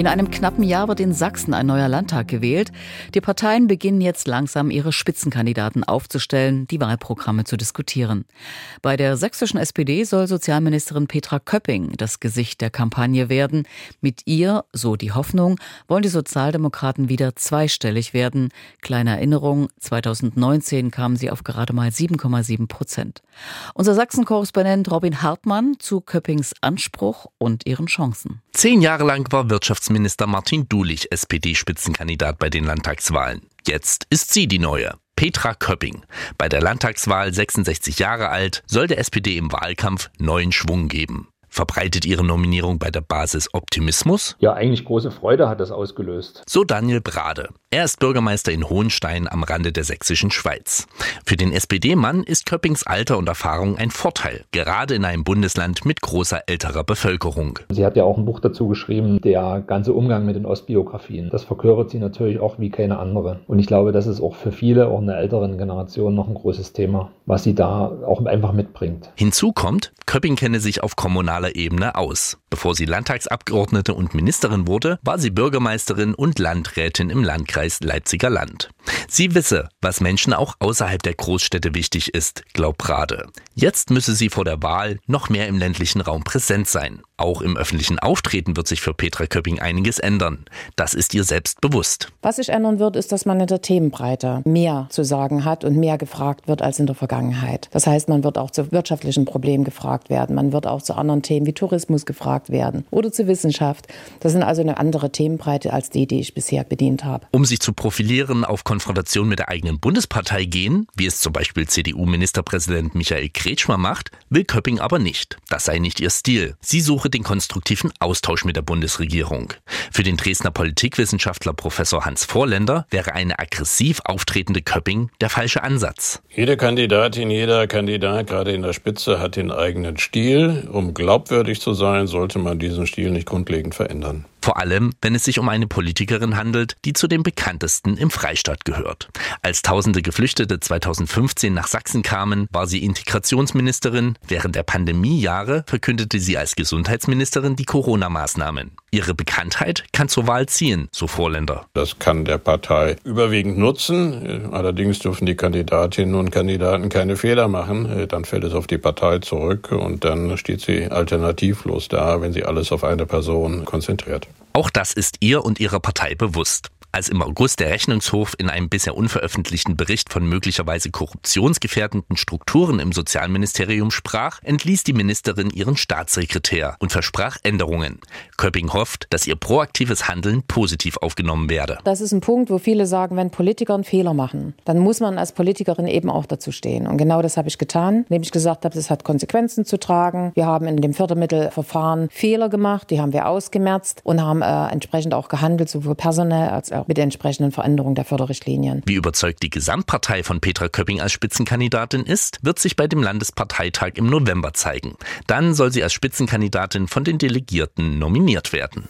In einem knappen Jahr wird in Sachsen ein neuer Landtag gewählt. Die Parteien beginnen jetzt langsam ihre Spitzenkandidaten aufzustellen, die Wahlprogramme zu diskutieren. Bei der sächsischen SPD soll Sozialministerin Petra Köpping das Gesicht der Kampagne werden. Mit ihr, so die Hoffnung, wollen die Sozialdemokraten wieder zweistellig werden. Kleine Erinnerung, 2019 kamen sie auf gerade mal 7,7 Prozent. Unser Sachsen-Korrespondent Robin Hartmann zu Köppings Anspruch und ihren Chancen. Zehn Jahre lang war Wirtschaftsminister Martin Dulich SPD-Spitzenkandidat bei den Landtagswahlen. Jetzt ist sie die neue. Petra Köpping. Bei der Landtagswahl 66 Jahre alt soll der SPD im Wahlkampf neuen Schwung geben. Verbreitet Ihre Nominierung bei der Basis Optimismus? Ja, eigentlich große Freude hat das ausgelöst. So Daniel Brade. Er ist Bürgermeister in Hohenstein am Rande der sächsischen Schweiz. Für den SPD-Mann ist Köppings Alter und Erfahrung ein Vorteil, gerade in einem Bundesland mit großer älterer Bevölkerung. Sie hat ja auch ein Buch dazu geschrieben, der ganze Umgang mit den Ostbiografien. Das verkörpert sie natürlich auch wie keine andere. Und ich glaube, das ist auch für viele, auch in der älteren Generation, noch ein großes Thema, was sie da auch einfach mitbringt. Hinzu kommt, Köpping kenne sich auf kommunaler kommunaler Ebene aus. Bevor sie Landtagsabgeordnete und Ministerin wurde, war sie Bürgermeisterin und Landrätin im Landkreis Leipziger Land. Sie wisse, was Menschen auch außerhalb der Großstädte wichtig ist, glaubt Prade. Jetzt müsse sie vor der Wahl noch mehr im ländlichen Raum präsent sein. Auch im öffentlichen Auftreten wird sich für Petra Köpping einiges ändern. Das ist ihr selbst bewusst. Was sich ändern wird, ist, dass man in der Themenbreite mehr zu sagen hat und mehr gefragt wird als in der Vergangenheit. Das heißt, man wird auch zu wirtschaftlichen Problemen gefragt werden. Man wird auch zu anderen Themen wie Tourismus gefragt werden oder zur Wissenschaft. Das sind also eine andere Themenbreite als die, die ich bisher bedient habe. Um sich zu profilieren, auf Konfrontation mit der eigenen Bundespartei gehen, wie es zum Beispiel CDU-Ministerpräsident Michael Kretschmer macht, will Köpping aber nicht. Das sei nicht ihr Stil. Sie suche den konstruktiven Austausch mit der Bundesregierung. Für den Dresdner Politikwissenschaftler Professor Hans Vorländer wäre eine aggressiv auftretende Köpping der falsche Ansatz. Jede Kandidatin, jeder Kandidat, gerade in der Spitze, hat den eigenen Stil. Um glaubwürdig zu sein, sollte man diesen Stil nicht grundlegend verändern. Vor allem, wenn es sich um eine Politikerin handelt, die zu den bekanntesten im Freistaat gehört. Als tausende Geflüchtete 2015 nach Sachsen kamen, war sie Integrationsministerin. Während der Pandemiejahre verkündete sie als Gesundheitsministerin die Corona-Maßnahmen. Ihre Bekanntheit kann zur Wahl ziehen, so Vorländer. Das kann der Partei überwiegend nutzen. Allerdings dürfen die Kandidatinnen und Kandidaten keine Fehler machen. Dann fällt es auf die Partei zurück und dann steht sie alternativlos da, wenn sie alles auf eine Person konzentriert. Auch das ist ihr und ihrer Partei bewusst. Als im August der Rechnungshof in einem bisher unveröffentlichten Bericht von möglicherweise korruptionsgefährdenden Strukturen im Sozialministerium sprach, entließ die Ministerin ihren Staatssekretär und versprach Änderungen. Köpping hofft, dass ihr proaktives Handeln positiv aufgenommen werde. Das ist ein Punkt, wo viele sagen, wenn Politiker einen Fehler machen, dann muss man als Politikerin eben auch dazu stehen. Und genau das habe ich getan, indem ich gesagt habe, es hat Konsequenzen zu tragen. Wir haben in dem Fördermittelverfahren Fehler gemacht, die haben wir ausgemerzt und haben äh, entsprechend auch gehandelt, sowohl personell als auch mit der entsprechenden Veränderung der Förderrichtlinien. Wie überzeugt die Gesamtpartei von Petra Köpping als Spitzenkandidatin ist, wird sich bei dem Landesparteitag im November zeigen. Dann soll sie als Spitzenkandidatin von den Delegierten nominiert werden.